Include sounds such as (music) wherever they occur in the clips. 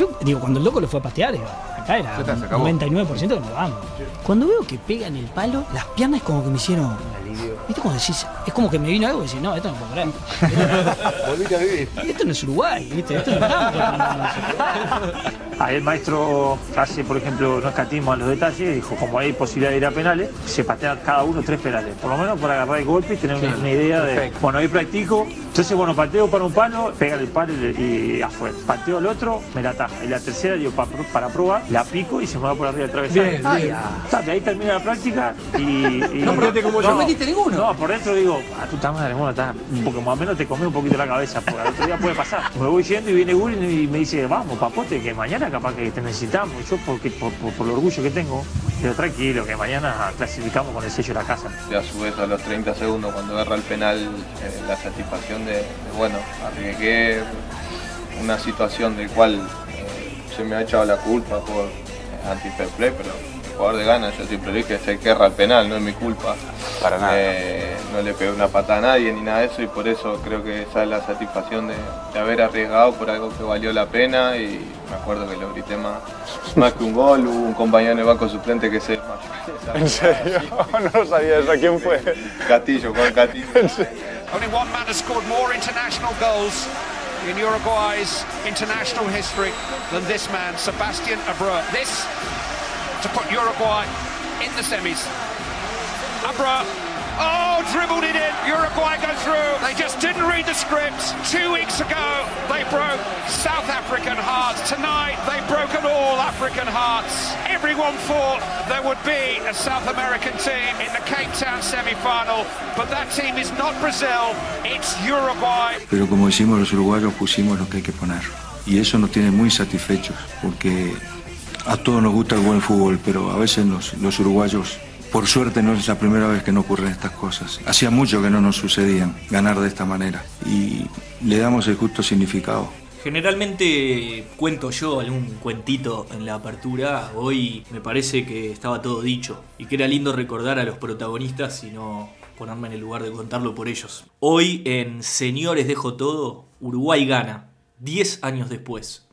yo digo, cuando el loco lo fue a patear, digo, acá era acabó. 99% que nos vamos. Cuando veo que pega en el palo, las piernas como que me hicieron. ¿Viste cómo decís? Es como que me vino algo y decís, no, esto no puedo creer. (laughs) Volviste a vivir. Esto no es Uruguay, ¿viste? Esto no estamos (laughs) Ahí el maestro hace, por ejemplo, no escatimos a los detalles, dijo, como hay posibilidad de ir a penales, se patean cada uno tres penales, por lo menos para agarrar el golpe y tener una, una idea de, bueno, ahí practico, entonces, bueno, pateo para un palo, pega el palo y, y afuera, pateo el otro, me la ataja, y la tercera, digo, para, para probar, la pico y se me va por arriba del travesaño. Bien, Ah, bien. Está, ahí termina la práctica y... y- No aprendiste como yo. No metiste ninguno. No, por dentro digo, a tu madre, bueno, está, porque más o menos te comí un poquito la cabeza, porque al otro día puede pasar. Me voy yendo y viene Guri y me dice, vamos, papote, que mañana capaz que te necesitamos. Yo, porque, por, por- por el orgullo que tengo, pero tranquilo, que mañana clasificamos con el sello de la casa. Y a su vez a los 30 segundos cuando agarra el penal eh, la satisfacción de, de, bueno, arriesgué una situación del cual eh, se me ha echado la culpa por eh, anti-fair play, pero el jugador de gana, yo siempre dije, es el que erra el penal, no es mi culpa. Para nada. No le pegué una pata a nadie ni nada de eso y por eso creo que esa es la satisfacción de, de haber arriesgado por algo que valió la pena y me acuerdo que lo grité más, más que un gol, hubo un compañero en el banco suplente que se desmayó. ¿En serio? (laughs) (laughs) No lo sabía eso. ¿Quién fue? Castillo, Juan Castillo. (laughs) Only one man has scored more international goals in Uruguay's international history than this man, Sebastian Abreu. This to put Uruguay in the semis. Abreu. Oh, dribbled it in. Uruguay go through. They just didn't read the script. Two weeks ago, they broke South African hearts. Tonight, they've broken all African hearts. Everyone thought there would be a South American team in the Cape Town semi-final, but that team is not Brazil. It's Uruguay. Pero como decimos los uruguayos, pusimos lo que hay que poner. Y eso nos tiene muy satisfechos, porque a todos nos gusta el buen fútbol, pero a veces los, los uruguayos, por suerte no es la primera vez que no ocurren estas cosas. Hacía mucho que no nos sucedían ganar de esta manera y le damos el justo significado. Generalmente cuento yo algún cuentito en la apertura. Hoy me parece que estaba todo dicho y que era lindo recordar a los protagonistas y no ponerme en el lugar de contarlo por ellos. Hoy en Señores Dejo Todo, Uruguay gana, 10 años después.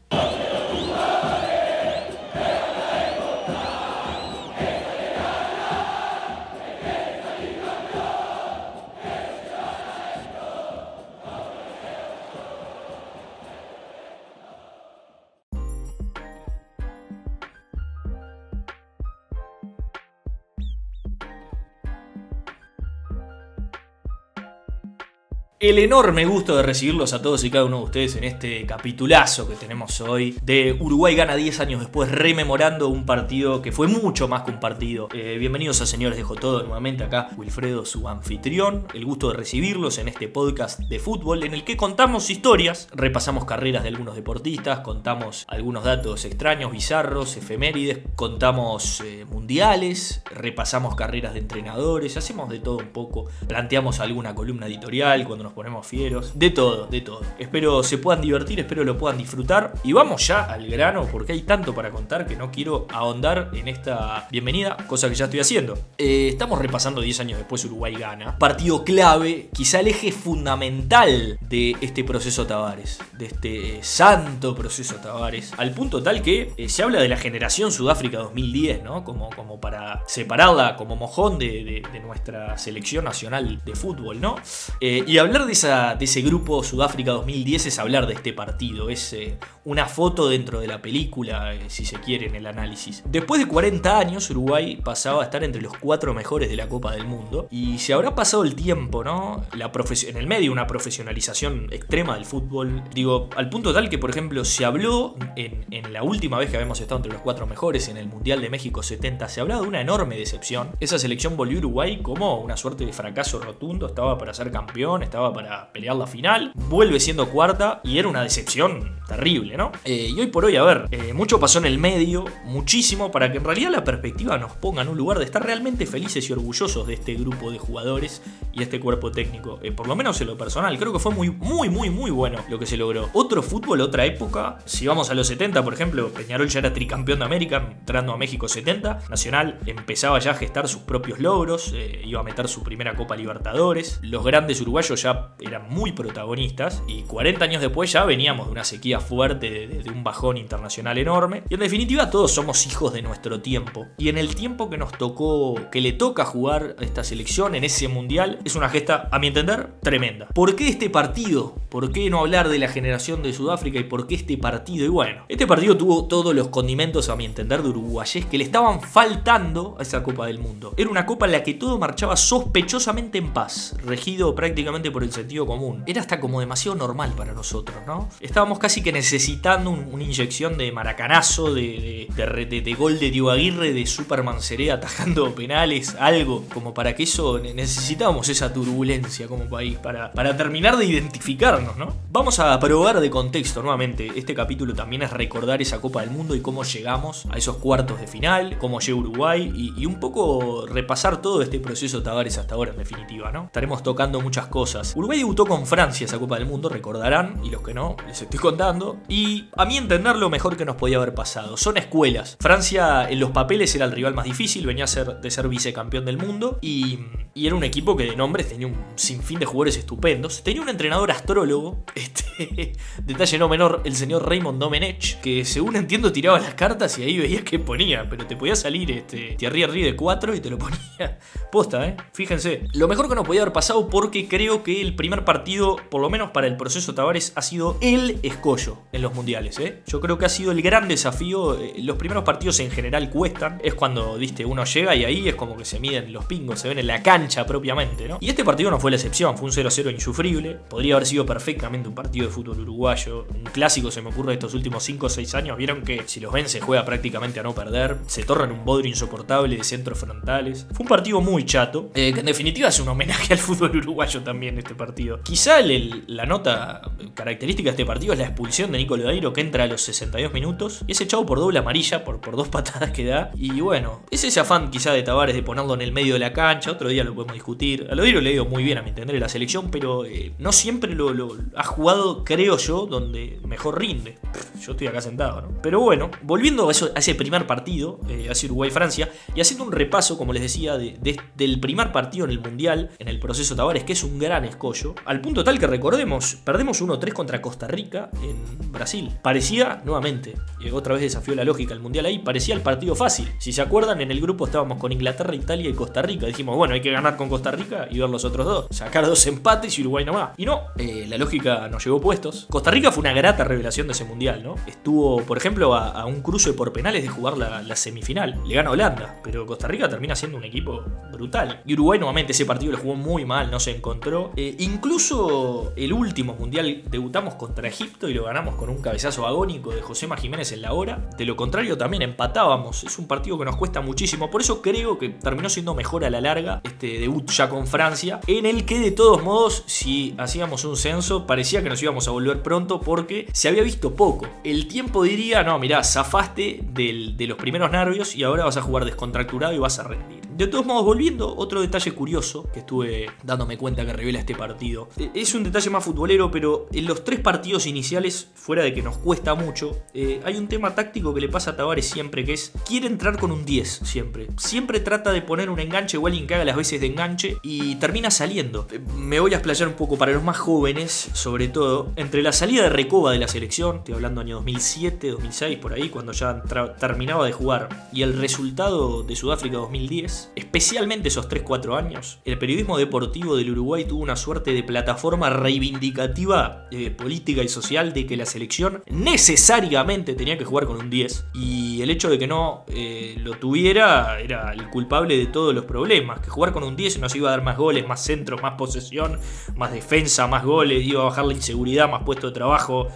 El enorme gusto de recibirlos a todos y cada uno de ustedes en este capitulazo que tenemos hoy de Uruguay gana 10 años después, rememorando un partido que fue mucho más que un partido. Eh, bienvenidos a Señores Dejo Todo nuevamente acá, Wilfredo, su anfitrión. El gusto de recibirlos en este podcast de fútbol en el que contamos historias, repasamos carreras de algunos deportistas, contamos algunos datos extraños, bizarros, efemérides, contamos eh, mundiales, repasamos carreras de entrenadores, hacemos de todo un poco, planteamos alguna columna editorial cuando nos ponemos fieros, de todo, de todo. Espero se puedan divertir, espero lo puedan disfrutar y vamos ya al grano porque hay tanto para contar que no quiero ahondar en esta bienvenida, cosa que ya estoy haciendo. Eh, estamos repasando 10 años después Uruguay gana, partido clave, quizá el eje fundamental de este proceso Tavares, de este santo proceso Tavares, al punto tal que eh, se habla de la generación Sudáfrica 2010, ¿no? Como, como para separarla como mojón de, de- de nuestra selección nacional de fútbol, ¿no? Eh, y hablar de, ese grupo Sudáfrica 2010 es hablar de este partido, es eh, una foto dentro de la película, eh, si se quiere, en el análisis. Después de 40 años, Uruguay pasaba a estar entre los cuatro mejores de la Copa del Mundo. Y se habrá pasado el tiempo, ¿no? La en el medio, una profesionalización extrema del fútbol. Digo, al punto tal que, por ejemplo, se habló en, en la última vez que habíamos estado entre los cuatro mejores en el Mundial de México 70, se hablaba de una enorme decepción. Esa selección volvió a Uruguay como una suerte de fracaso rotundo, estaba para ser campeón, estaba para pelear la final, vuelve siendo cuarta y era una decepción terrible, ¿no? Eh, y hoy por hoy, a ver, eh, mucho pasó en el medio, muchísimo, para que en realidad la perspectiva nos ponga en un lugar de estar realmente felices y orgullosos de este grupo de jugadores y este cuerpo técnico. Eh, por lo menos en lo personal, creo que fue muy, muy, muy, muy bueno lo que se logró. Otro fútbol, otra época, si vamos a los 70, por ejemplo, Peñarol ya era tricampeón de América, entrando a México 70, Nacional empezaba ya a gestar sus propios logros, iba a meter su primera Copa Libertadores, los grandes uruguayos ya eran muy protagonistas y 40 años después ya veníamos de una sequía fuerte, de, un bajón internacional enorme. Y en definitiva todos somos hijos de nuestro tiempo. Y en el tiempo que nos tocó, que le toca jugar a esta selección en ese mundial, es una gesta, a mi entender, tremenda. ¿Por qué este partido? ¿Por qué no hablar de la generación de Sudáfrica y por qué este partido? Y bueno, este partido tuvo todos los condimentos, a mi entender, de uruguayes que le estaban faltando a esa Copa del Mundo. Era una copa en la que todo marchaba sospechosamente en paz, regido prácticamente por el sentido común. Era hasta como demasiado normal para nosotros, ¿no? Estábamos casi que necesitando una inyección de maracanazo, de, gol de Diego Aguirre, de Superman Seré atajando (laughs) penales, algo, como para que eso necesitábamos esa turbulencia como país, para, para terminar de identificarnos, ¿no? Vamos a probar de contexto nuevamente. Este capítulo también es recordar esa Copa del Mundo y cómo llegamos a esos cuartos de final, cómo llegó Uruguay y, y un poco repasar todo este proceso Tavares hasta ahora en definitiva, ¿no? Estaremos tocando muchas cosas. Uruguay debutó con Francia esa Copa del Mundo, recordarán, y los que no, les estoy contando. Y a mí entender lo mejor que nos podía haber pasado. Son escuelas. Francia en los papeles era el rival más difícil, venía a ser, de ser vicecampeón del mundo y, era un equipo que de nombres tenía un sinfín de jugadores estupendos. Tenía un entrenador astrólogo, (laughs) este, detalle no menor, el señor Raymond Domenech, que según entiendo tiraba las cartas y ahí veías que ponía, pero te podía salir este, Thierry Henry de 4 y te lo ponía. (laughs) Posta, ¿eh? Fíjense. Lo mejor que nos podía haber pasado porque creo que el primer partido, por lo menos para el proceso Tavares, ha sido el escollo en los mundiales, ¿eh? Yo creo que ha sido el gran desafío. Eh, los primeros partidos en general cuestan. Es cuando, viste, uno llega y ahí es como que se miden los pingos, se ven en la cancha propiamente, ¿no? Y este partido no fue la excepción, fue un 0-0 insufrible. Podría haber sido perfectamente un partido de fútbol uruguayo. Un clásico se me ocurre de estos últimos 5 o 6 años. Vieron que si los ven se juega prácticamente a no perder. Se torran un bodrio insoportable de centros frontales. Fue un partido muy chato, eh, que en definitiva es un homenaje al fútbol uruguayo también este partido. Quizá la nota característica de este partido es la expulsión de Nico Lodeiro que entra a los 62 minutos y es echado por doble amarilla, por, por dos (laughs) patadas que da. Y bueno, es ese afán quizá de Tavares de ponerlo en el medio de la cancha, otro día lo podemos discutir. A Lodeiro le dio muy bien a mi entender en la selección, pero eh, no siempre lo, ha jugado, creo yo, donde mejor rinde. Yo estoy acá sentado, ¿no? Pero bueno, volviendo a, ese primer partido, eh, hacia Uruguay-Francia, y haciendo un repaso, como les decía, del primer partido en el Mundial, en el proceso Tavares, que es un gran escollo, al punto tal que recordemos, perdemos 1-3 contra Costa Rica en Brasil. Parecía, nuevamente, y otra vez desafió la lógica el Mundial ahí, parecía el partido fácil. Si se acuerdan, en el grupo estábamos con Inglaterra, Italia y Costa Rica. Dijimos, bueno, hay que ganar con Costa Rica y ver los otros dos. Sacar dos empates y Uruguay nomás. Y no, eh, la lógica nos llevó puestos. Costa Rica fue una grata revelación de ese Mundial, ¿no? Estuvo, por ejemplo, a, un cruce por penales de jugar la, semifinal. Le gana Holanda, pero Costa Rica termina siendo un equipo brutal. Y Uruguay nuevamente ese partido lo jugó muy mal, no se encontró. Eh, incluso el último Mundial debutamos contra Egipto y lo ganamos con un cabezazo agónico de José Jiménez en la hora. De lo contrario, también empatábamos. Es un partido que nos cuesta muchísimo. Por eso creo que terminó siendo mejor a la larga este debut ya con Francia. En el que, de todos modos, si hacíamos un censo, parecía que nos íbamos a volver pronto porque se había visto poco. El tiempo diría: no, mirá, zafaste de los primeros nervios y ahora vas a jugar descontracturado y vas a rendir. De todos modos, volviendo, otro detalle curioso que estuve dándome cuenta que revela este partido. E, es un detalle más futbolero, pero en los tres partidos iniciales, fuera de que nos cuesta mucho, eh, hay un tema táctico que le pasa a Tavares siempre, que es quiere entrar con un 10 siempre. Siempre trata de poner un enganche o alguien que haga las veces de enganche y termina saliendo. Eh, me voy a explayar un poco para los más jóvenes, sobre todo, entre la salida de Recoba de la selección, estoy hablando año 2007, 2006, por ahí, cuando ya terminaba de jugar, y el resultado de Sudáfrica 2010, especialmente esos 3-4 años, el periodismo deportivo del Uruguay tuvo una suerte de plataforma reivindicativa eh, política y social de que la selección necesariamente tenía que jugar con un 10 y el hecho de que no eh, lo tuviera era el culpable de todos los problemas, que jugar con un 10 nos iba a dar más goles, más centros, más posesión, más defensa, más goles, iba a bajar la inseguridad, más puesto de trabajo,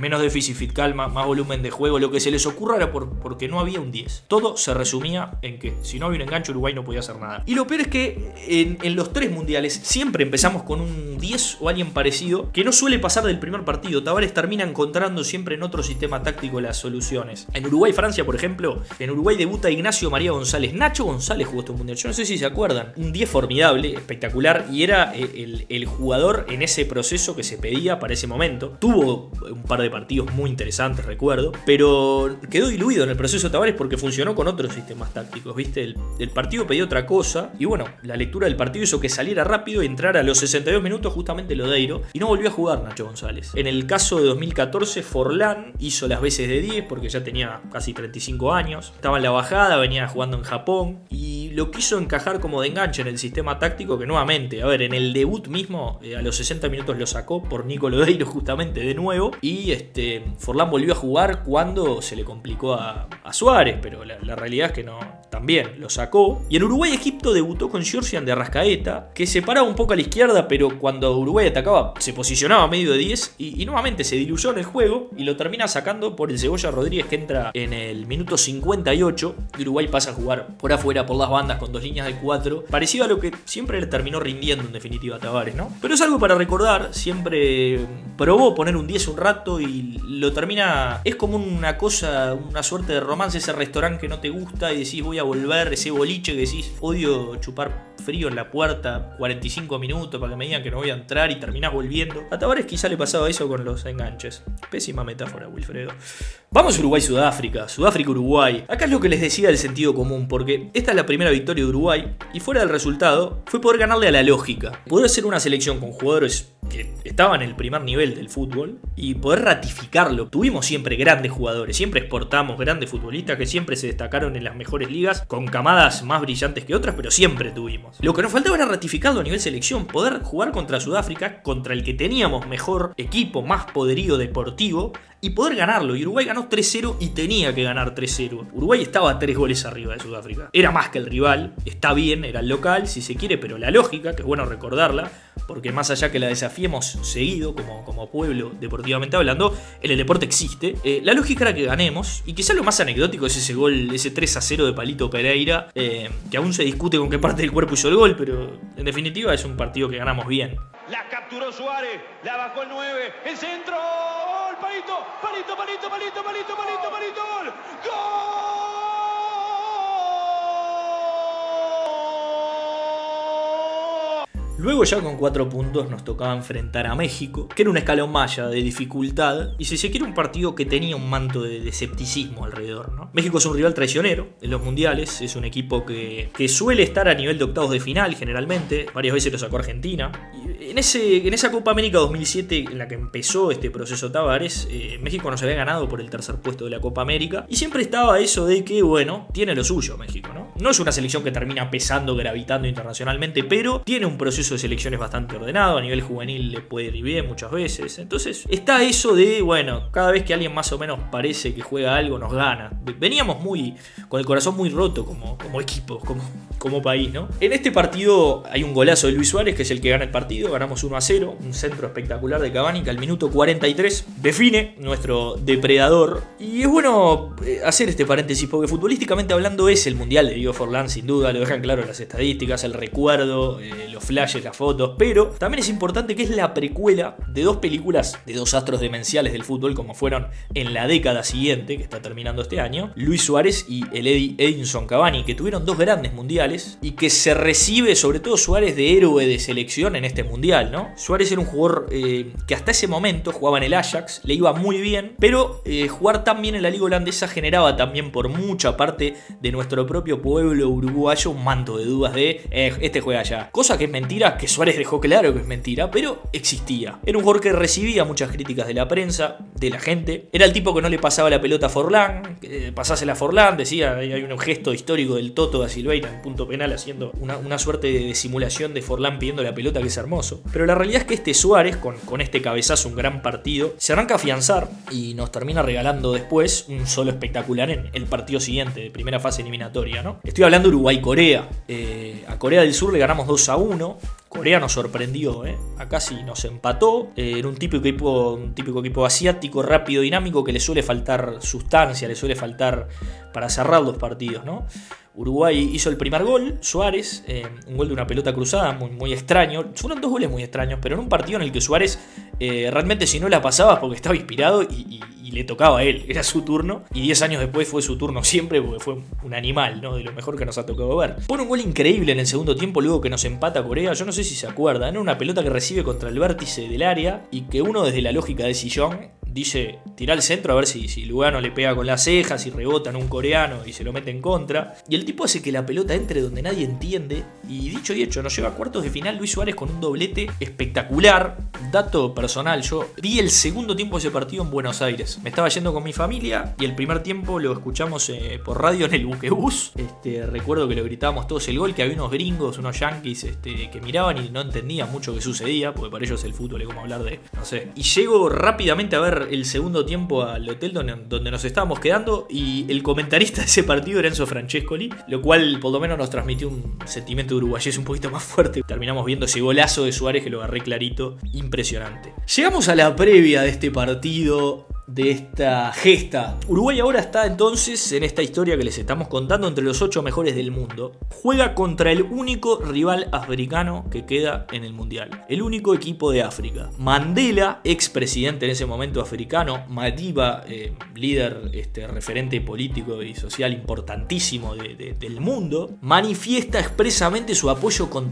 menos déficit fiscal, más, volumen de juego, lo que se les ocurra era por, porque no había un 10. Todo se resumía en que si no había un enganche Uruguay no podía hacer nada. Y lo peor es que en, los tres mundiales siempre empezamos con un 10 o alguien parecido que no suele pasar del primer partido. Tavares termina encontrando siempre en otro sistema táctico las soluciones. En Uruguay-Francia, por ejemplo, en Uruguay debuta Ignacio María González. Nacho González jugó este mundial. Yo no sé si se acuerdan. Un 10 formidable, espectacular y era el, el jugador en ese proceso que se pedía para ese momento. Tuvo un par de partidos muy interesantes, recuerdo. Pero quedó diluido en el proceso Tavares porque funcionó con otros sistemas tácticos, ¿viste? El, el partido pedía otra cosa. Y bueno, la lectura del partido hizo que saliera rápido y entrara a los 62 minutos justamente Lodeiro. Y no volvió a jugar Nacho González. En el caso de 2014, Forlán hizo las veces de 10 porque ya tenía casi 35 años. Estaba en la bajada, venía jugando en Japón. Y lo quiso encajar como de enganche en el sistema táctico que nuevamente, a ver, en el debut mismo, eh, a los 60 minutos lo sacó por Nico Lodeiro justamente de nuevo. Y este, Forlán volvió a jugar cuando se le complicó a, Suárez, pero la, realidad es que no, también lo sacó. Y en Uruguay-Egipto debutó con Georgian de Arrascaeta, que se paraba un poco a la izquierda, pero cuando Uruguay atacaba se posicionaba a medio de 10 y, y nuevamente se diluyó en el juego y lo termina sacando por el Cebolla Rodríguez que entra en el minuto 58 y Uruguay pasa a jugar por afuera por las bandas con dos líneas de 4, parecido a lo que siempre le terminó rindiendo en definitiva a Tavares, ¿no? Pero es algo para recordar, siempre probó poner un 10 un rato y lo termina, es como una cosa, una suerte de romance ese restaurante que no te gusta y decís voy a volver, ese boliche que decís odio chupar frío en la puerta 45 minutos para que me digan que no voy a entrar y terminás volviendo. A Tavares quizá le pasaba eso con los enganches. Pésima metáfora, Wilfredo. Vamos Uruguay-Sudáfrica, Sudáfrica-Uruguay. Acá es lo que les decía del sentido común, porque esta es la primera victoria de Uruguay y fuera del resultado fue poder ganarle a la lógica. Poder ser una selección con jugadores que estaban en el primer nivel del fútbol y ratificarlo. Tuvimos siempre grandes jugadores, siempre exportamos grandes futbolistas que siempre se destacaron en las mejores ligas con camadas más brillantes que otras, pero siempre tuvimos. Lo que nos faltaba era ratificarlo a nivel selección, poder jugar contra Sudáfrica, contra el que teníamos mejor equipo, más poderío deportivo y poder ganarlo. Y Uruguay ganó 3-0 y tenía que ganar 3-0. Uruguay estaba 3 goles arriba de Sudáfrica. Era más que el rival, está bien, era el local, si se quiere, pero la lógica, que es bueno recordarla, porque más allá que la desafiemos seguido como, como pueblo deportivamente hablando, en el deporte existe. Eh, la lógica era que ganemos, y quizá lo más anecdótico es ese gol, ese 3-0 de Palito Pereira, eh, que aún se discute con qué parte del cuerpo hizo el gol, pero en definitiva es un partido que ganamos bien. La capturó Suárez, la bajó el 9, el centro, palito, palito, palito, palito, palito, palito, palito, gol, Luego ya con 4 puntos nos tocaba enfrentar a México, que era un escalón maya de dificultad, y si se quiere un partido que tenía un manto de, escepticismo alrededor. ¿no? México es un rival traicionero en los mundiales, es un equipo que, que, suele estar a nivel de octavos de final generalmente, varias veces lo sacó Argentina. En, ese, en esa Copa América 2007 en la que empezó este proceso Tavares, eh, México nos había ganado por el tercer puesto de la Copa América, y siempre estaba eso de que, bueno, tiene lo suyo México, ¿no? No es una selección que termina pesando, gravitando internacionalmente, pero tiene un proceso de selecciones bastante ordenado, a nivel juvenil le puede ir bien muchas veces. Entonces está eso de, bueno, cada vez que alguien más o menos parece que juega algo, nos gana. Veníamos muy, con el corazón muy roto como, como equipo, como, como país, ¿no? En este partido hay un golazo de Luis Suárez, que es el que gana el partido, ganamos 1 a 0, un centro espectacular de Cavani que al minuto 43 define nuestro depredador. Y es bueno eh, hacer este paréntesis, porque futbolísticamente hablando es el Mundial de Diego Forlán, sin duda, lo dejan claro las estadísticas, el recuerdo, eh, los flashes, las fotos, pero también es importante que es la precuela de dos películas de dos astros demenciales del fútbol, como fueron en la década siguiente, que está terminando este año, Luis Suárez y el Eddie Edinson Cavani, que tuvieron dos grandes mundiales y que se recibe sobre todo Suárez de héroe de selección en este mundial, ¿no? Suárez era un jugador eh, que hasta ese momento jugaba en el Ajax, le iba muy bien, pero eh, jugar tan bien en la liga holandesa generaba también por mucha parte de nuestro propio pueblo uruguayo un manto de dudas de eh, este juega allá. Cosa que es mentira, que Suárez dejó claro que es mentira, pero existía. Era un jugador que recibía muchas críticas de la prensa, de la gente. Era el tipo que no le pasaba la pelota a Forlán, pasásela a Forlán, decía, hay un gesto histórico del Toto da Silveira en penal haciendo una, una, suerte de simulación de Forlán pidiendo la pelota, que es hermoso. Pero la realidad es que este Suárez, con, con este cabezazo, un gran partido, se arranca a afianzar y nos termina regalando después un solo espectacular en el partido siguiente, de primera fase eliminatoria, ¿no? Estoy hablando de Uruguay-Corea. Eh, a Corea del Sur le ganamos 2 a 1. Corea nos sorprendió, ¿eh? acá sí nos empató. Eh, era un típico, equipo, un típico equipo asiático, rápido, dinámico, que le suele faltar sustancia, le suele faltar para cerrar los partidos. ¿no? Uruguay hizo el primer gol, Suárez, eh, un gol de una pelota cruzada, muy, extraño. Fueron dos goles muy extraños, pero en un partido en el que Suárez eh, realmente si no la pasaba porque estaba inspirado y, le tocaba a él, (laughs) era su turno. Y 10 años después fue su turno siempre porque fue un animal, ¿no? De lo mejor que nos ha tocado ver. Pone un gol increíble en el segundo tiempo, luego que nos empata Corea. Yo no sé si se acuerdan, era una pelota que recibe contra el vértice del área y que uno desde la lógica de sillón dice tirar el centro a ver si, si Lugano le pega con las cejas y rebota en un coreano y se lo mete en contra. Y el tipo hace que la pelota entre donde nadie entiende. Y dicho y hecho, nos lleva a cuartos de final Luis Suárez con un doblete espectacular. Dato personal, yo vi el segundo tiempo de ese partido en Buenos Aires. Me estaba yendo con mi familia y el primer tiempo lo escuchamos eh, por radio en el buquebús. Este, recuerdo que lo gritábamos todos el gol, que había unos gringos, unos yankees este, que miraban y no entendían mucho qué sucedía, porque para ellos el fútbol es como hablar de, no sé. Y llego rápidamente a ver el segundo tiempo al hotel donde, donde nos estábamos quedando y el comentarista de ese partido era Enzo Francescoli, lo cual por lo menos nos transmitió un sentimiento uruguayés un poquito más fuerte. Terminamos viendo ese golazo de Suárez que lo agarré clarito, impresionante. Llegamos a la previa de este partido de esta gesta. Uruguay ahora está entonces en esta historia que les estamos contando entre los ocho mejores del mundo. Juega contra el único rival africano que queda en el mundial. El único equipo de África. Mandela, expresidente en ese momento africano. Madiba, eh, líder, este, referente político y social importantísimo del mundo. Manifiesta expresamente su apoyo con,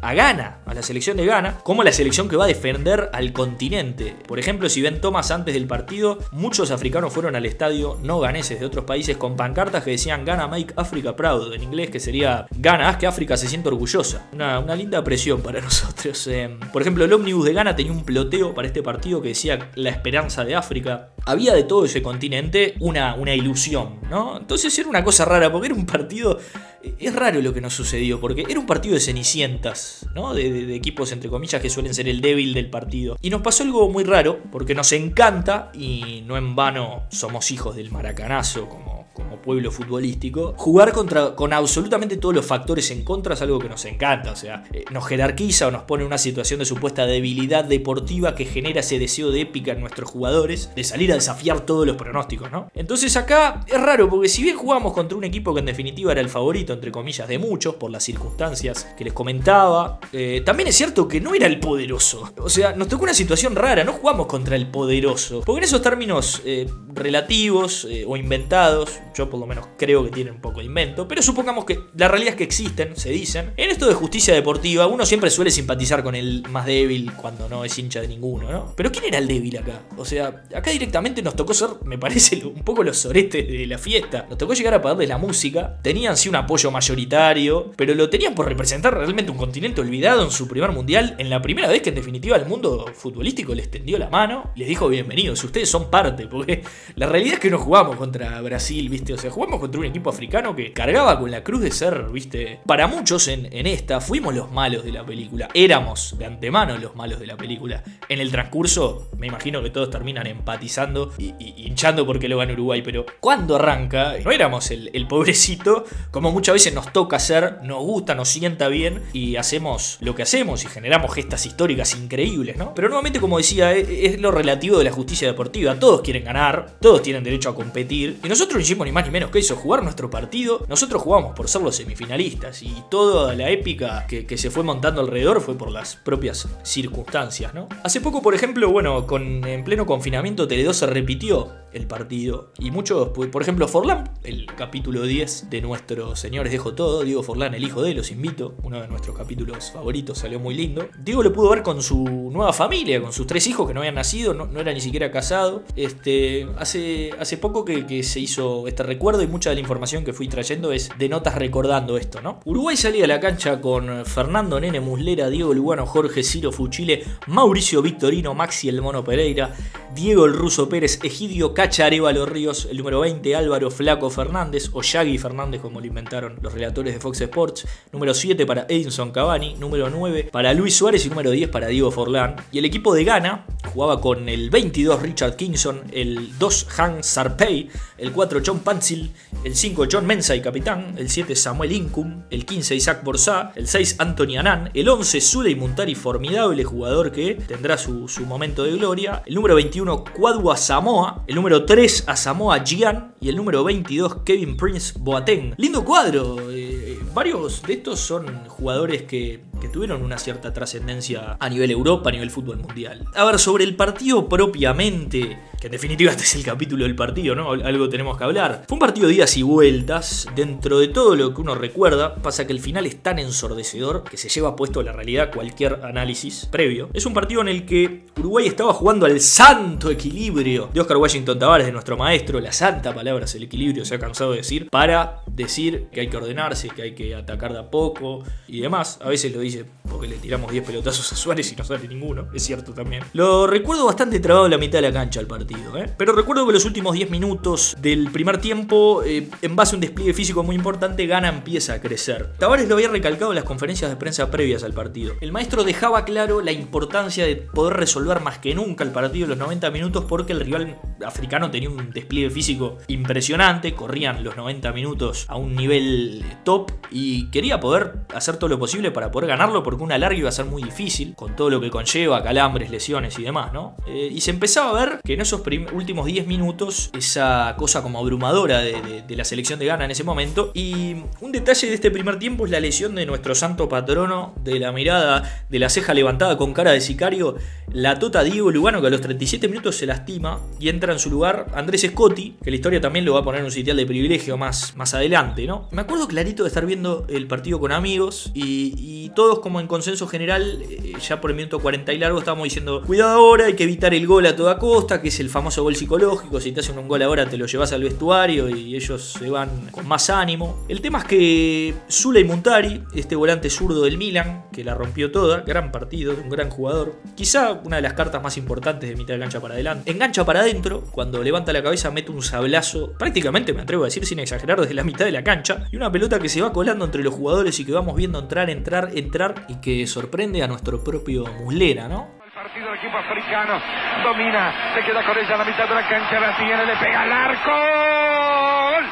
a Ghana, a la selección de Ghana, como la selección que va a defender al continente. Por ejemplo, si ven Thomas antes del partido muchos africanos fueron al estadio, no ganeses de otros países, con pancartas que decían Gana Make Africa Proud, en inglés que sería Gana, haz que África se sienta orgullosa. Una, linda presión para (laughs) nosotros. Eh. Por ejemplo, el ómnibus de Ghana tenía un ploteo para este partido que decía la esperanza de África. Había de todo ese continente una, una ilusión, ¿no? Entonces era una cosa rara, porque era un partido es raro lo que nos sucedió, porque era un partido de cenicientas, ¿no? De, equipos, entre comillas, que suelen ser el débil del partido. Y nos pasó algo muy raro, porque nos encanta, y no en vano somos hijos del maracanazo, como como pueblo futbolístico, jugar contra, con absolutamente todos los factores en contra es algo que nos encanta. O sea, eh, nos jerarquiza o nos pone en una situación de supuesta debilidad deportiva que genera ese deseo de épica en nuestros jugadores, de salir a desafiar todos los pronósticos, ¿no? Entonces acá es raro, porque si bien jugamos contra un equipo que en definitiva era el favorito, entre comillas, de muchos, por las circunstancias que les comentaba, eh, también es cierto que no era el poderoso. O sea, nos tocó una situación rara, no jugamos contra el poderoso. Porque en esos términos eh, relativos o inventados, yo por lo menos creo que tienen un poco de invento, pero supongamos que la realidad es que existen, se dicen. En esto de justicia deportiva, uno siempre suele simpatizar con el más débil cuando no es hincha de ninguno, ¿no? Pero ¿quién era el débil acá? O sea, acá directamente nos tocó ser, me parece, un poco los soretes de la fiesta. Nos tocó llegar a pagarles la música, tenían sí un apoyo mayoritario, pero lo tenían por representar realmente un continente olvidado en su primer mundial, en la primera vez que en definitiva el mundo futbolístico les tendió la mano, les dijo bienvenidos, ustedes son parte, porque la realidad es que no jugamos contra Brasil, ¿viste? O sea, jugamos contra un equipo africano que cargaba con la cruz de ser, viste. Para muchos en, esta fuimos los malos de la película. Éramos de antemano los malos de la película. En el transcurso, me imagino que todos terminan empatizando y, hinchando porque lo gana Uruguay. Pero cuando arranca, no éramos el, pobrecito, como muchas veces nos toca hacer, nos gusta, nos sienta bien y hacemos lo que hacemos y generamos gestas históricas increíbles, ¿no? Pero nuevamente, como decía, es, es lo relativo de la justicia deportiva. Todos quieren ganar, todos tienen derecho a competir y nosotros no hicimos ni más ni menos que hizo jugar nuestro partido. Nosotros jugamos por ser los semifinalistas y toda la épica que, se fue montando alrededor fue por las propias circunstancias, ¿no? Hace poco, por ejemplo, bueno, con, en pleno confinamiento Tele2 se repitió el partido. Y muchos, por ejemplo, Forlán, el capítulo 10 de Nuestros Señores Dejo Todo, Diego Forlán, el hijo de, los invito, uno de nuestros capítulos favoritos, salió muy lindo. Diego lo pudo ver con su nueva familia, con sus tres hijos que no habían nacido, no, era ni siquiera casado. Este, hace, hace poco que, se hizo este recuerdo y mucha de la información que fui trayendo es de notas recordando esto, ¿no? Uruguay salía a la cancha con Fernando Nene Muslera, Diego Lugano, Jorge Ciro Fuchile, Mauricio Victorino, Maxi El Mono Pereira, Diego el Ruso Pérez, Egidio Cacha Los Ríos, el número 20 Álvaro Flaco Fernández o Yagi Fernández como lo inventaron los relatores de Fox Sports, número 7 para Edinson Cavani, número 9 para Luis Suárez y número 10 para Diego Forlán. Y el equipo de Ghana jugaba con el 22 Richard Kingston, el 2 Han Sarpey, el 4 John Panzil, el 5 John Mensah capitán, el 7 Samuel Incum, el 15 Isaac Borsá, el 6 Anthony Annan, el 11 Suley Muntari, formidable jugador que tendrá su, su momento de gloria, el número 21 21 Samoa, el número 3 a Samoa Gian y el número 22 Kevin Prince Boateng. Lindo cuadro, eh, varios de estos son jugadores que que tuvieron una cierta trascendencia a nivel Europa, a nivel fútbol mundial. A ver, sobre el partido propiamente, que en definitiva este es el capítulo del partido, ¿no? Algo tenemos que hablar. Fue un partido de días y vueltas, dentro de todo lo que uno recuerda, pasa que el final es tan ensordecedor que se lleva puesto a la realidad cualquier análisis previo. Es un partido en el que Uruguay estaba jugando al santo equilibrio de Oscar Washington Tavares, de nuestro maestro, la santa palabra es el equilibrio, se ha cansado de decir, para decir que hay que ordenarse, que hay que atacar de a poco y demás. A veces lo dice porque le tiramos 10 pelotazos a Suárez y no sale ninguno, es cierto también. Lo recuerdo bastante trabado en la mitad de la cancha al partido, ¿eh? pero recuerdo que los últimos 10 minutos del primer tiempo, eh, en base a un despliegue físico muy importante, Gana empieza a crecer. Tavares lo había recalcado en las conferencias de prensa previas al partido. El maestro dejaba claro la importancia de poder resolver más que nunca el partido en los 90 minutos porque el rival africano tenía un despliegue físico impresionante, corrían los 90 minutos a un nivel top y quería poder hacer todo lo posible para poder ganarlo porque una larga iba a ser muy difícil, con todo lo que conlleva, calambres, lesiones y demás, ¿no? Eh, y se empezaba a ver que en esos últimos 10 minutos, esa cosa como abrumadora de, la selección de Ghana en ese momento, y un detalle de este primer tiempo es la lesión de nuestro santo patrono, de la mirada, de la ceja levantada con cara de sicario, la tota Diego Lugano, que a los 37 minutos se lastima y entra en su lugar Andrés Scotti, que la historia también lo va a poner en un sitial de privilegio más, más adelante, ¿no? Me acuerdo clarito de estar viendo el partido con amigos y, todos como en consenso general, eh, ya por el minuto 40 y largo estábamos diciendo, cuidado ahora, hay que evitar el gol a toda costa, que es el famoso gol psicológico, si te hacen un gol ahora te lo llevas al vestuario y ellos se van con más ánimo. El tema es que Zula y Muntari, este volante zurdo del Milan, que la rompió toda, gran partido, un gran jugador, quizá una de las cartas más importantes de mitad de cancha para adelante, engancha para adentro, cuando levanta la cabeza mete un sablazo, prácticamente me atrevo a decir sin exagerar, desde la mitad de la cancha, y una pelota que se va colando entre los jugadores y que vamos viendo entrar, entrar, entrar, y que sorprende a nuestro propio Muslera, ¿no? El partido del equipo africano domina, se queda con ella a la mitad de la cancha, la tiene, le pega al arco. ¡Gol!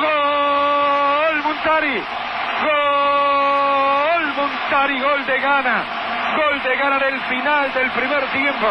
¡Gol! Montari. ¡Gol! Montari, gol de gana. Gol de gana del final del primer tiempo.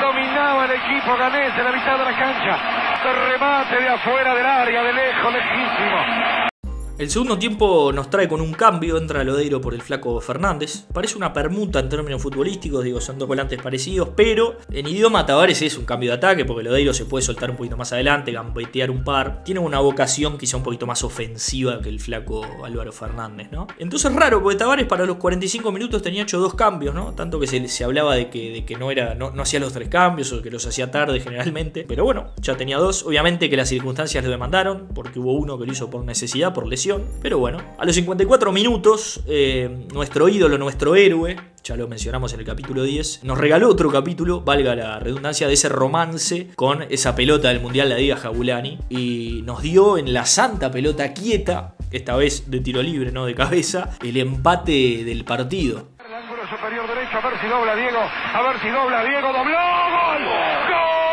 Dominaba el equipo ganés en la mitad de la cancha. remate de afuera del área, de lejos, lejísimo. El segundo tiempo nos trae con un cambio, entra Lodeiro por el flaco Fernández. Parece una permuta en términos futbolísticos, digo, son dos volantes parecidos, pero en idioma Tavares es un cambio de ataque porque Lodeiro se puede soltar un poquito más adelante, gambetear un par. Tiene una vocación quizá un poquito más ofensiva que el flaco Álvaro Fernández, ¿no? Entonces raro, porque Tavares para los 45 minutos tenía hecho dos cambios, ¿no? Tanto que se, hablaba de que, no, era, no, no hacía los tres cambios o que los hacía tarde generalmente, pero bueno, ya tenía dos. Obviamente que las circunstancias lo demandaron, porque hubo uno que lo hizo por necesidad, por lesión pero bueno, a los 54 minutos, eh, nuestro ídolo, nuestro héroe, ya lo mencionamos en el capítulo 10, nos regaló otro capítulo, valga la redundancia, de ese romance con esa pelota del Mundial de Adidas Jabulani. Y nos dio en la santa pelota quieta, esta vez de tiro libre, no de cabeza, el empate del partido. El ángulo superior derecho, a ver si dobla Diego, a ver si dobla Diego, dobló, gol, gol.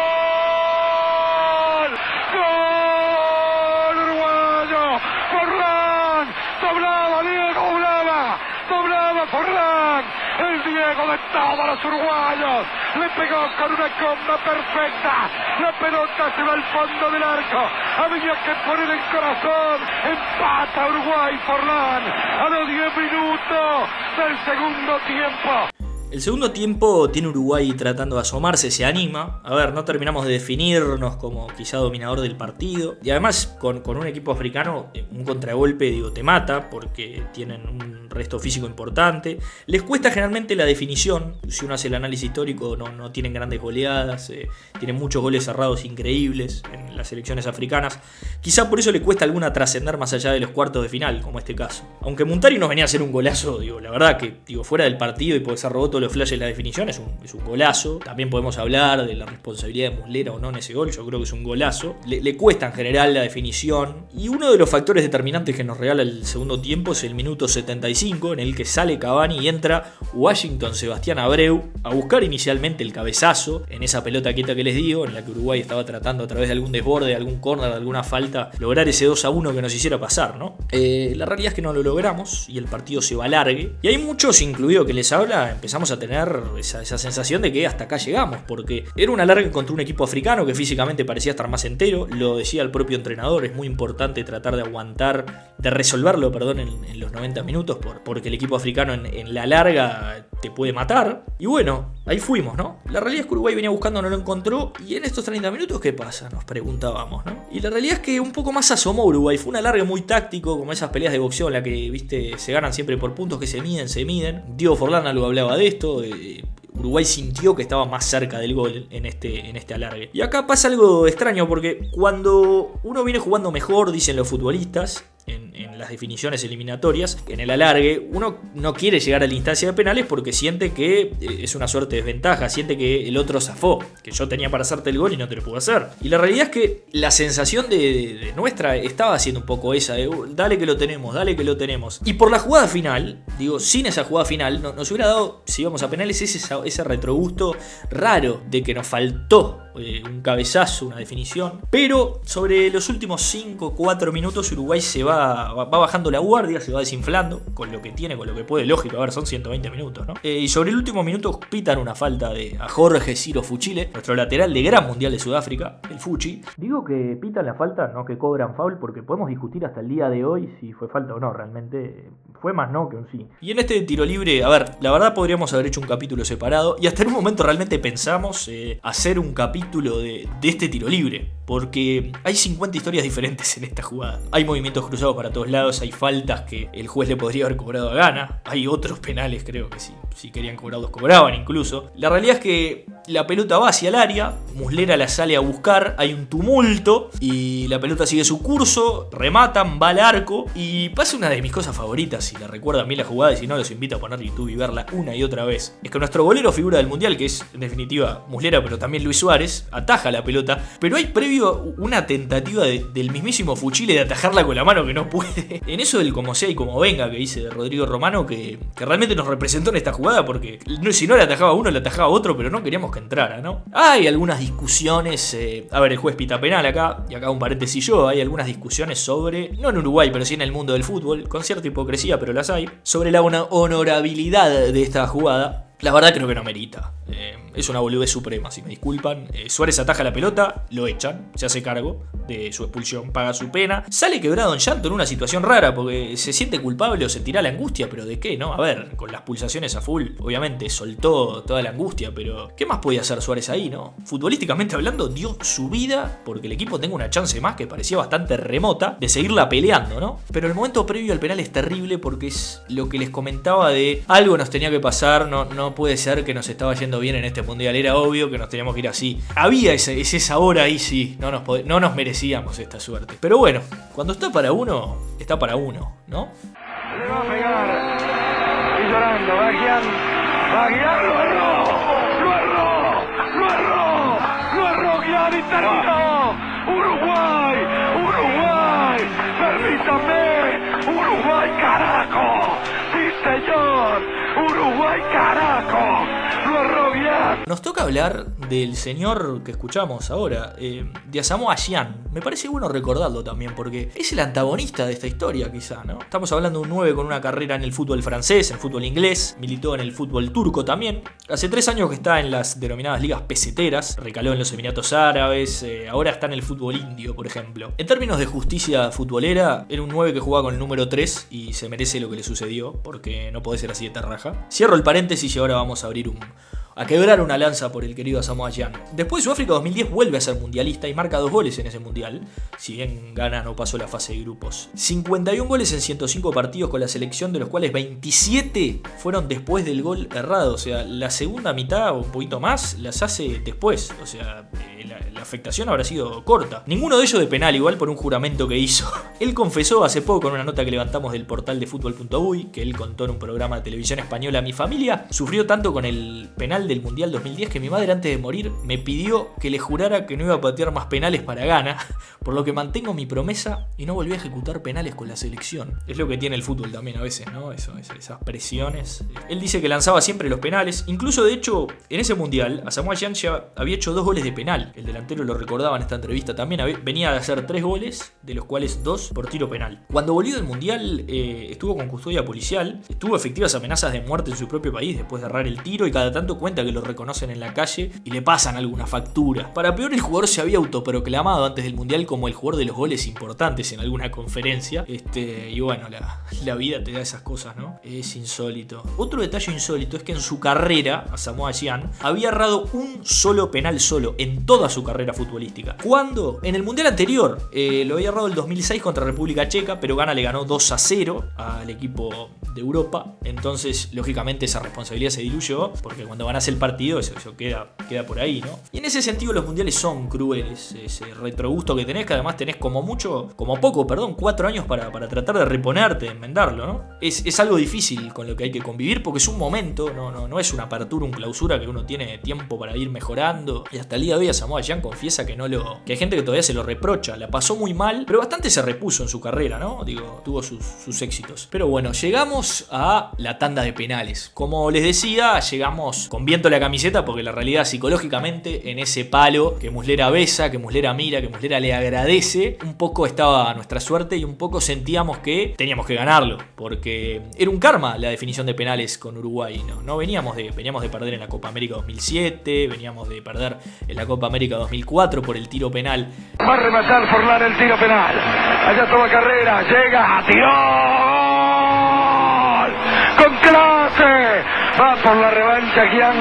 Forlán, el Diego de todos los uruguayos, le pegó con una comba perfecta, la pelota se va al fondo del arco, había que poner el corazón, empata Uruguay Forlán a los 10 minutos del segundo tiempo. El segundo tiempo tiene Uruguay tratando de asomarse, se anima. A ver, no terminamos de definirnos como quizá dominador del partido. Y además, con, con un equipo africano, eh, un contragolpe, digo, te mata porque tienen un resto físico importante. Les cuesta generalmente la definición. Si uno hace el análisis histórico, no, no tienen grandes goleadas. Eh, tienen muchos goles cerrados increíbles en las selecciones africanas. Quizá por eso le cuesta alguna trascender más allá de los cuartos de final, como este caso. Aunque Muntari nos venía a hacer un golazo, digo, la verdad que, digo, fuera del partido y puede ser roboto los flashes la definición, es un, golazo. También podemos hablar de la responsabilidad de Muslera o no en ese gol, yo creo que es un golazo. Le, cuesta en general la definición. Y uno de los factores determinantes que nos regala el segundo tiempo es el minuto 75, en el que sale Cavani y entra Washington Sebastián Abreu a buscar inicialmente el cabezazo en esa pelota quieta que les digo, en la que Uruguay estaba tratando a través de algún desborde, de algún córner, de alguna falta, lograr ese 2 a 1 que nos hiciera pasar, ¿no? Eh, la realidad es que no lo logramos y el partido se va largue. Y hay muchos, incluido que les habla, empezamos a tener esa, esa sensación de que hasta acá llegamos, porque era una larga contra un equipo africano que físicamente parecía estar más entero, lo decía el propio entrenador, es muy importante tratar de aguantar, de resolverlo, perdón, en, los 90 minutos, por, porque el equipo africano en, en la larga te puede matar. Y bueno, ahí fuimos, ¿no? La realidad es que Uruguay venía buscando, no lo encontró, y en estos 30 minutos, ¿qué pasa? Nos preguntábamos, ¿no? Y la realidad es que un poco más asomó Uruguay, fue un alargue muy táctico, como esas peleas de boxeo en la que, viste, se ganan siempre por puntos que se miden, se miden. Diego Forlana lo hablaba de esto, Uruguay sintió que estaba más cerca del gol en este, en este alargue. Y acá pasa algo extraño porque cuando uno viene jugando mejor, dicen los futbolistas, en, las definiciones eliminatorias, en el alargue, uno no quiere llegar a la instancia de penales porque siente que eh, es una suerte de desventaja, siente que el otro zafó, que yo tenía para hacerte el gol y no te lo puedo hacer. Y la realidad es que la sensación de, nuestra estaba siendo un poco esa, uh, dale que lo tenemos, dale que lo tenemos. Y por la jugada final, digo, sin esa jugada final, nos hubiera dado, si íbamos a penales, ese, ese retrogusto raro de que nos faltó eh, un cabezazo, una definición. Pero sobre los últimos 5, 4 minutos Uruguay se va, va, bajando la guardia, se va desinflando con lo que tiene, con lo que puede. Lógico, a ver, son 120 minutos, ¿no? Eh, y sobre el último minuto pitan una falta de, a Jorge Ciro Fuchile, nuestro lateral de Gran Mundial de Sudáfrica, el Fuchi. Digo que pitan la falta, no que cobran foul, porque podemos discutir hasta el día de hoy si fue falta o no. Realmente fue más no que un sí. Y en este tiro libre, a ver, la verdad podríamos haber hecho un capítulo separado y hasta en un momento realmente pensamos eh, hacer un capítulo de, de este tiro libre. Porque hay 50 historias diferentes en esta jugada. Hay movimientos cruzados para todos lados, hay faltas que el juez le podría haber cobrado a gana, hay otros penales creo que sí, si querían cobrarlos cobraban incluso. La realidad es que la pelota va hacia el área, Muslera la sale a buscar, hay un tumulto y la pelota sigue su curso, rematan, va al arco y pasa una de mis cosas favoritas, si la recuerdan bien la jugada y si no los invito a poner YouTube y verla una y otra vez. Es que nuestro golero figura del Mundial, que es en definitiva Muslera pero también Luis Suárez, ataja la pelota, pero hay previo una tentativa del mismísimo Fuchile de atajarla con la mano que no puede. (laughs) En eso del como sea y como venga que dice Rodrigo Romano, que, realmente nos representó en esta jugada porque si no le atajaba uno, le atajaba otro, pero no queríamos que entrara, ¿no? Hay algunas discusiones, eh, a ver, el juez pita penal acá, y acá un paréntesis yo, hay algunas discusiones sobre, no en Uruguay, pero sí en el mundo del fútbol, con cierta hipocresía, pero las hay, sobre la honorabilidad de esta jugada. La verdad creo que no merita. Eh, es una boludez suprema, si me disculpan. Eh, Suárez ataja la pelota, lo echan, se hace cargo de su expulsión, paga su pena. Sale quebrado en llanto en una situación rara porque se siente culpable o se tira la angustia, pero ¿de qué, no? A ver, con las pulsaciones a full, obviamente soltó toda la angustia, pero ¿qué más podía hacer Suárez ahí, no? Futbolísticamente hablando, dio su vida porque el equipo tenga una chance más que parecía bastante remota de seguirla peleando, ¿no? Pero el momento previo al penal es terrible porque es lo que les comentaba de algo nos tenía que pasar, no, no puede ser que nos estaba yendo bien en este mundial, era obvio que nos teníamos que ir así. Había ese, ese sabor ahí, sí, no nos, no nos merecíamos esta suerte. Pero bueno, cuando está para uno, está para uno, ¿no? Le va a pegar. Y llorando, va a guiar. Va a guiar, lo erró. Lo erró. Lo erró. Lo erró guiar y terminó. Uruguay. Uruguay. Permítame. Uruguay, carajo. Sí, señor. Uruguay, carajo. Nos toca hablar del señor que escuchamos ahora, eh, de Asamoah Gyan. Me parece bueno recordarlo también, porque es el antagonista de esta historia, quizá, ¿no? Estamos hablando de un 9 con una carrera en el fútbol francés, en el fútbol inglés, militó en el fútbol turco también. Hace tres años que está en las denominadas ligas peseteras, recaló en los Emiratos Árabes, eh, ahora está en el fútbol indio, por ejemplo. En términos de justicia futbolera, era un 9 que jugaba con el número 3 y se merece lo que le sucedió, porque no puede ser así de tarraja. Cierro el paréntesis y ahora vamos a abrir un a quebrar una lanza por el querido Samoa Gyan. Después Sudáfrica 2010 vuelve a ser mundialista y marca dos goles en ese mundial, si bien gana no pasó la fase de grupos. 51 goles en 105 partidos con la selección, de los cuales 27 fueron después del gol errado, o sea, la segunda mitad o un poquito más las hace después, o sea, eh, la, afectación habrá sido corta. Ninguno de ellos de penal, igual por un juramento que hizo. (laughs) Él confesó hace poco en una nota que levantamos del portal de fútbol.uy, que él contó en un programa de televisión española, mi familia sufrió tanto con el penal del Mundial 2010 que mi madre antes de morir me pidió que le jurara que no iba a patear más penales para Ghana, (laughs) por lo que mantengo mi promesa y no volví a ejecutar penales con la selección. Es lo que tiene el fútbol también a veces, ¿no? Eso, esas presiones. Él dice que lanzaba siempre los penales, incluso de hecho en ese Mundial a Samuel Jan había hecho dos goles de penal, el de la delantero lo recordaba en esta entrevista también, venía de hacer tres goles, de los cuales dos por tiro penal. Cuando volvió del Mundial eh, estuvo con custodia policial, estuvo efectivas amenazas de muerte en su propio país después de errar el tiro y cada tanto cuenta que lo reconocen en la calle y le pasan alguna factura. Para peor el jugador se había autoproclamado antes del Mundial como el jugador de los goles importantes en alguna conferencia. Este, y bueno, la, la vida te da esas cosas, ¿no? Es insólito. Otro detalle insólito es que en su carrera, a Samoa Gyan, había errado un solo penal solo en toda su carrera futbolística. ¿Cuándo? En el Mundial anterior. Eh, lo había errado el 2006 contra República Checa, pero Gana le ganó 2 a 0 al equipo de Europa. Entonces, lógicamente, esa responsabilidad se diluyó, porque cuando el partido, eso, queda, queda por ahí, ¿no? Y en ese sentido, los mundiales son crueles. Ese retrogusto que tenés, que además tenés como mucho, como poco, perdón, cuatro años para, para tratar de reponerte, enmendarlo, ¿no? Es, es, algo difícil con lo que hay que convivir, porque es un momento, no, no, no es una apertura, un clausura que uno tiene tiempo para ir mejorando. Y hasta el día de hoy, Samoa Jean confiesa que no lo. que hay gente que todavía se lo reprocha. La pasó muy mal, pero bastante se repuso en su carrera, ¿no? Digo, tuvo sus, sus éxitos. Pero bueno, llegamos a la tanda de penales. Como les decía, llegamos con viento la camiseta, porque la realidad psicológicamente en ese palo que Muslera besa, que Muslera mira, que Muslera le agradece, un poco estaba nuestra suerte y un poco sentíamos que teníamos que ganarlo, porque era un karma la definición de penales con Uruguay, ¿no? No veníamos de, veníamos de perder en la Copa América 2007, veníamos de perder en la Copa América 2004 por el tiro penal. Va a rematar Forlán el tiro penal. Allá toma carrera, llega, tiró. Con clase. Va por la revancha Gian.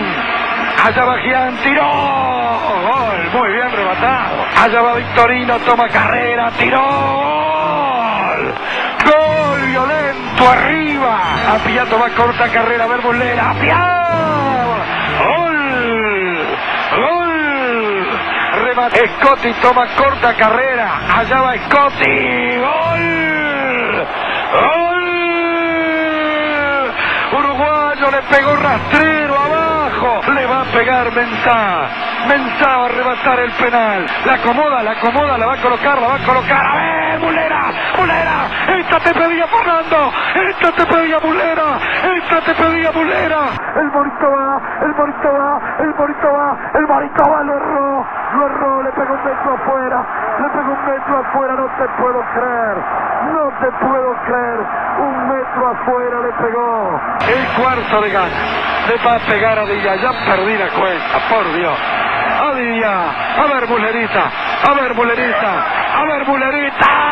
Allá va Gian, tiró. Gol, muy bien rematado. Allá va Victorino, toma carrera, tiró. Gol. Gol violento arriba. Apiato va corta carrera, a ver Bolera. Gol. Gol. Remate. Toma corta carrera. Allá va Scotty. Gol. Gol. Le pegó rastrero abajo. Le va a pegar Mensah. Mensah va a arrebatar el penal. La acomoda, la acomoda, la va a colocar, la va a colocar. A ver, Mulera, Mulera. Esta te pedía Fernando. Esta te pedía Mulera. Esta te pedía Mulera. El Morito va, el Morito va, el Morito va, el Morito va, lo erró. Lo erró, le pegó un metro afuera. Pegó un metro afuera, no te puedo creer. No te puedo creer. Un metro afuera le pegó. El cuarto de gana. Le va a pegar a Dilla. Ya perdí la cuenta, por Dios. A Dilla. A ver, Mulerita. A ver, Mulerita. A ver, Mulerita.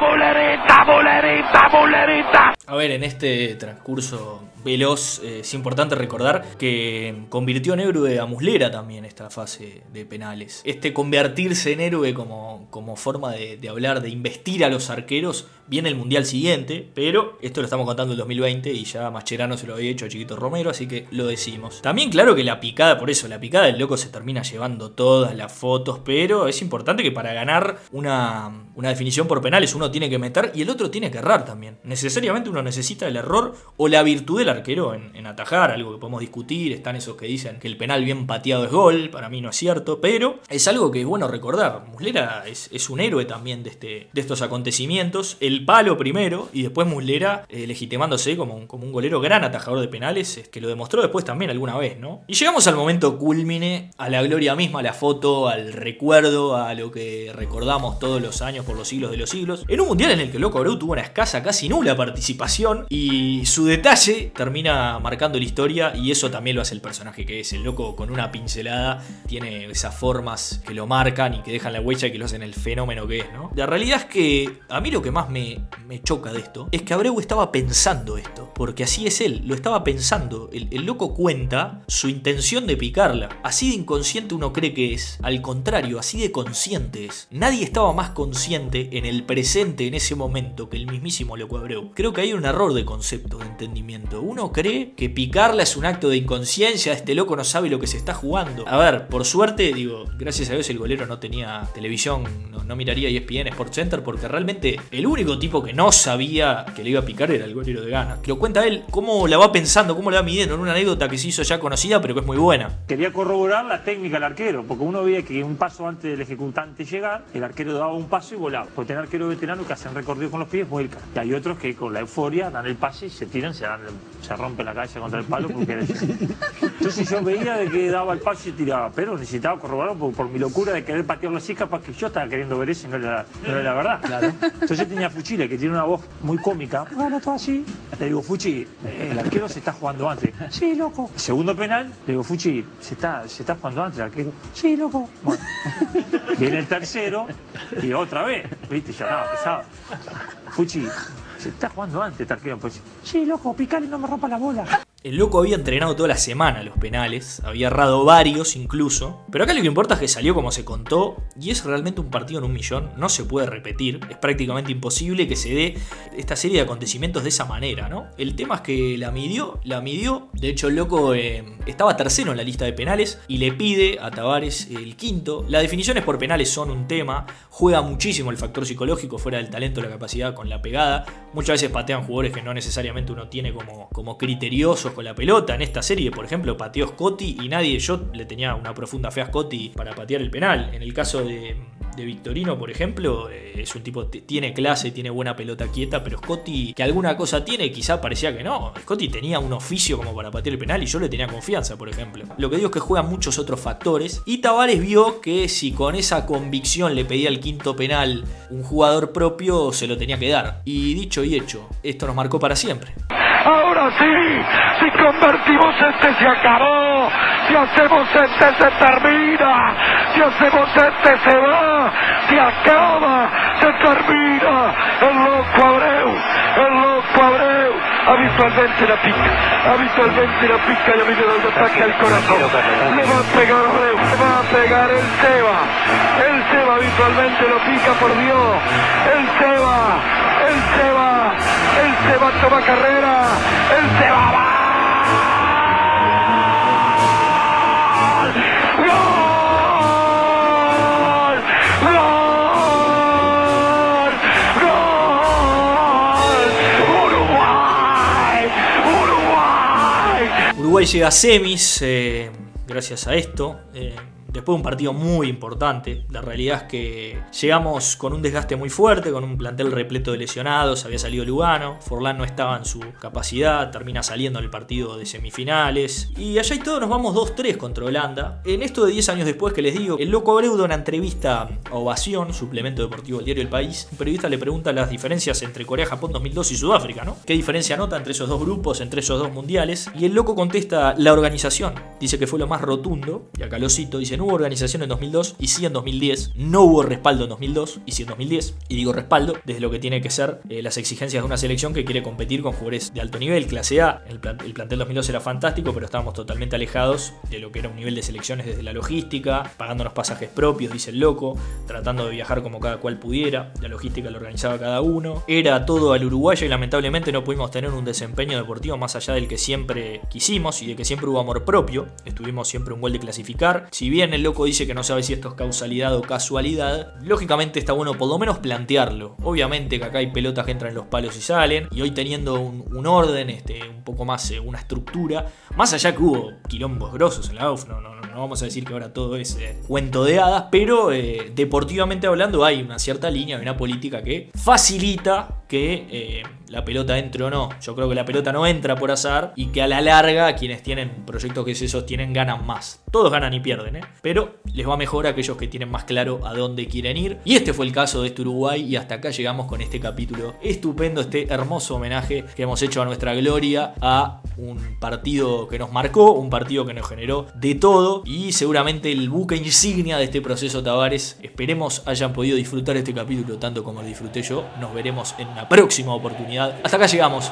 Mulerita, Mulerita, Mulerita. A ver, en este transcurso veloz, eh, es importante recordar que convirtió en héroe a Muslera también esta fase de penales. Este convertirse en héroe como, como forma de, hablar, de investir a los arqueros, viene el Mundial siguiente, pero esto lo estamos contando en 2020 y ya Mascherano se lo había hecho a Chiquito Romero, así que lo decimos. También claro que la picada, por eso, la picada del loco se termina llevando todas las fotos, pero es importante que para ganar una, una definición por penales uno tiene que meter y el otro tiene que errar también. Necesariamente uno necesita el error o la virtud del arquero en, atajar, algo que podemos discutir. Están esos que dicen que el penal bien pateado es gol, para mí no es cierto, pero es algo que es bueno recordar. Muslera es, es un héroe también de, este, de estos acontecimientos. El palo primero y después Muslera eh, legitimándose como un, como un golero gran atajador de penales, es que lo demostró después también alguna vez, ¿no? Y llegamos al momento culmine, a la gloria misma, a la foto, al recuerdo, a lo que recordamos todos los años por los siglos de los siglos. En un mundial en el que Loco Abreu tuvo una escasa, casi nula participación y su detalle termina marcando la historia y eso también lo hace el personaje que es. El loco con una pincelada tiene esas formas que lo marcan y que dejan la huella y que lo hacen el fenómeno que es, ¿no? La realidad es que a mí lo que más me, me choca de esto es que Abreu estaba pensando esto, porque así es él, lo estaba pensando. El, el loco cuenta su intención de picarla. Así de inconsciente uno cree que es. Al contrario, así de consciente es. Nadie estaba más consciente en el presente en ese momento que el mismísimo loco Abreu. Creo que hay un error de concepto, de entendimiento. Uno cree que picarla es un acto de inconsciencia, este loco no sabe lo que se está jugando. A ver, por suerte, digo, gracias a Dios el golero no tenía televisión, no, no miraría ESPN Sport Center, porque realmente el único tipo que no sabía que le iba a picar era el golero de gana. Que lo cuenta él, cómo la va pensando, cómo la va midiendo, en una anécdota que se hizo ya conocida, pero que es muy buena. Quería corroborar la técnica del arquero, porque uno veía que un paso antes del ejecutante llegar, el arquero daba un paso y volaba. Porque tener arqueros veteranos que hacen recorrido con los pies vuelcan. Y hay otros que con la euforia euforia, dan el pase y se tiran, se, dan, se rompe la cabeza contra el palo. Porque Entonces yo veía de que daba el pase y tiraba, pero necesitaba corroborar por, por mi locura de querer patearlo así, capaz que yo estaba queriendo ver eso y no era, no era la verdad. Entonces tenía a Fuchile, que tiene una voz muy cómica. Bueno, todo así. Le digo, Fuchi, eh, el arquero se está jugando antes. Sí, loco. Segundo penal, le digo, Fuchi, se está, se está jugando antes el arquero. Sí, loco. Bueno. Viene el tercero y otra vez. Viste, ya estaba pesado. Fuchi, se está jugando antes este arquero. Pues, sí, loco, picale y no me rompa la bola. El loco había entrenado toda la semana los penales, había errado varios incluso, pero acá lo que importa es que salió como se contó y es realmente un partido en un millón, no se puede repetir, es prácticamente imposible que se dé esta serie de acontecimientos de esa manera, ¿no? El tema es que la midió, la midió, de hecho el loco eh, estaba tercero en la lista de penales y le pide a Tavares el quinto. Las definiciones por penales son un tema, juega muchísimo el factor psicológico fuera del talento, la capacidad con la pegada, muchas veces patean jugadores que no necesariamente uno tiene como, como criteriosos con la pelota. En esta serie, por ejemplo, pateó Scotty y nadie, yo le tenía una profunda fe a Scotty para patear el penal. En el caso de, de Victorino, por ejemplo, eh, es un tipo, tiene clase, tiene buena pelota quieta, pero Scotty, que alguna cosa tiene, quizá parecía que no. Scotty tenía un oficio como para patear el penal y yo le tenía confianza, por ejemplo. Lo que digo es que juegan muchos otros factores. Y Tavares vio que si con esa convicción le pedía el quinto penal un jugador propio, se lo tenía que dar. Y dicho y hecho, esto nos marcó para siempre. Ahora sí, si convertimos este se acabó, si hacemos este se termina, si hacemos este se va, se acaba, se termina. El loco Abreu, el loco Abreu, habitualmente la pica, habitualmente la pica y a mí me da un ataque al corazón. Le va a pegar Abreu, le va a pegar el Seba, el Seba habitualmente lo pica por Dios, el Seba, el Seba, el Seba toma carrera, el Seba va. Uruguay llega a semis eh, gracias a esto. eh, después de un partido muy importante. La realidad es que llegamos con un desgaste muy fuerte, con un plantel repleto de lesionados. Había salido Lugano, Forlán no estaba en su capacidad, termina saliendo en el partido de semifinales. Y allá y todo nos vamos 2-3 contra Holanda. En esto de 10 años después que les digo, el loco Abreu da una entrevista a Ovación, suplemento deportivo del diario El País. Un periodista le pregunta las diferencias entre Corea, Japón 2002 y Sudáfrica, ¿no? ¿Qué diferencia nota entre esos dos grupos, entre esos dos mundiales? Y el loco contesta la organización. Dice que fue lo más rotundo, y acá lo cito, dice, hubo organización en 2002 y sí en 2010, no hubo respaldo en 2002 y sí en 2010, y digo respaldo desde lo que tiene que ser eh, las exigencias de una selección que quiere competir con jugadores de alto nivel, clase A. El, el plantel 2002 era fantástico, pero estábamos totalmente alejados de lo que era un nivel de selecciones desde la logística, pagándonos pasajes propios, dice el loco, tratando de viajar como cada cual pudiera, la logística lo organizaba cada uno, era todo al uruguayo y lamentablemente no pudimos tener un desempeño deportivo más allá del que siempre quisimos y de que siempre hubo amor propio, estuvimos siempre un gol de clasificar, si bien el loco dice que no sabe si esto es causalidad o casualidad, lógicamente está bueno por lo menos plantearlo, obviamente que acá hay pelotas que entran en los palos y salen, y hoy teniendo un, un orden, este, un poco más, eh, una estructura, más allá que hubo quilombos grosos en la AUF, no, no, no, vamos a decir que ahora todo es eh, cuento de hadas, pero eh, deportivamente hablando hay una cierta línea, una política que facilita que la pelota entre o no. Yo creo que la pelota no entra por azar y que a la larga quienes tienen proyectos que se sostienen ganan más. Todos ganan y pierden, ¿eh? pero les va mejor a aquellos que tienen más claro a dónde quieren ir. Y este fue el caso de este Uruguay y hasta acá llegamos con este capítulo estupendo, este hermoso homenaje que hemos hecho a nuestra gloria, a un partido que nos marcó, un partido que nos generó de todo y seguramente el buque insignia de este proceso Tavares. Esperemos hayan podido disfrutar este capítulo tanto como lo disfruté yo. Nos veremos en una próxima Hasta acá llegamos.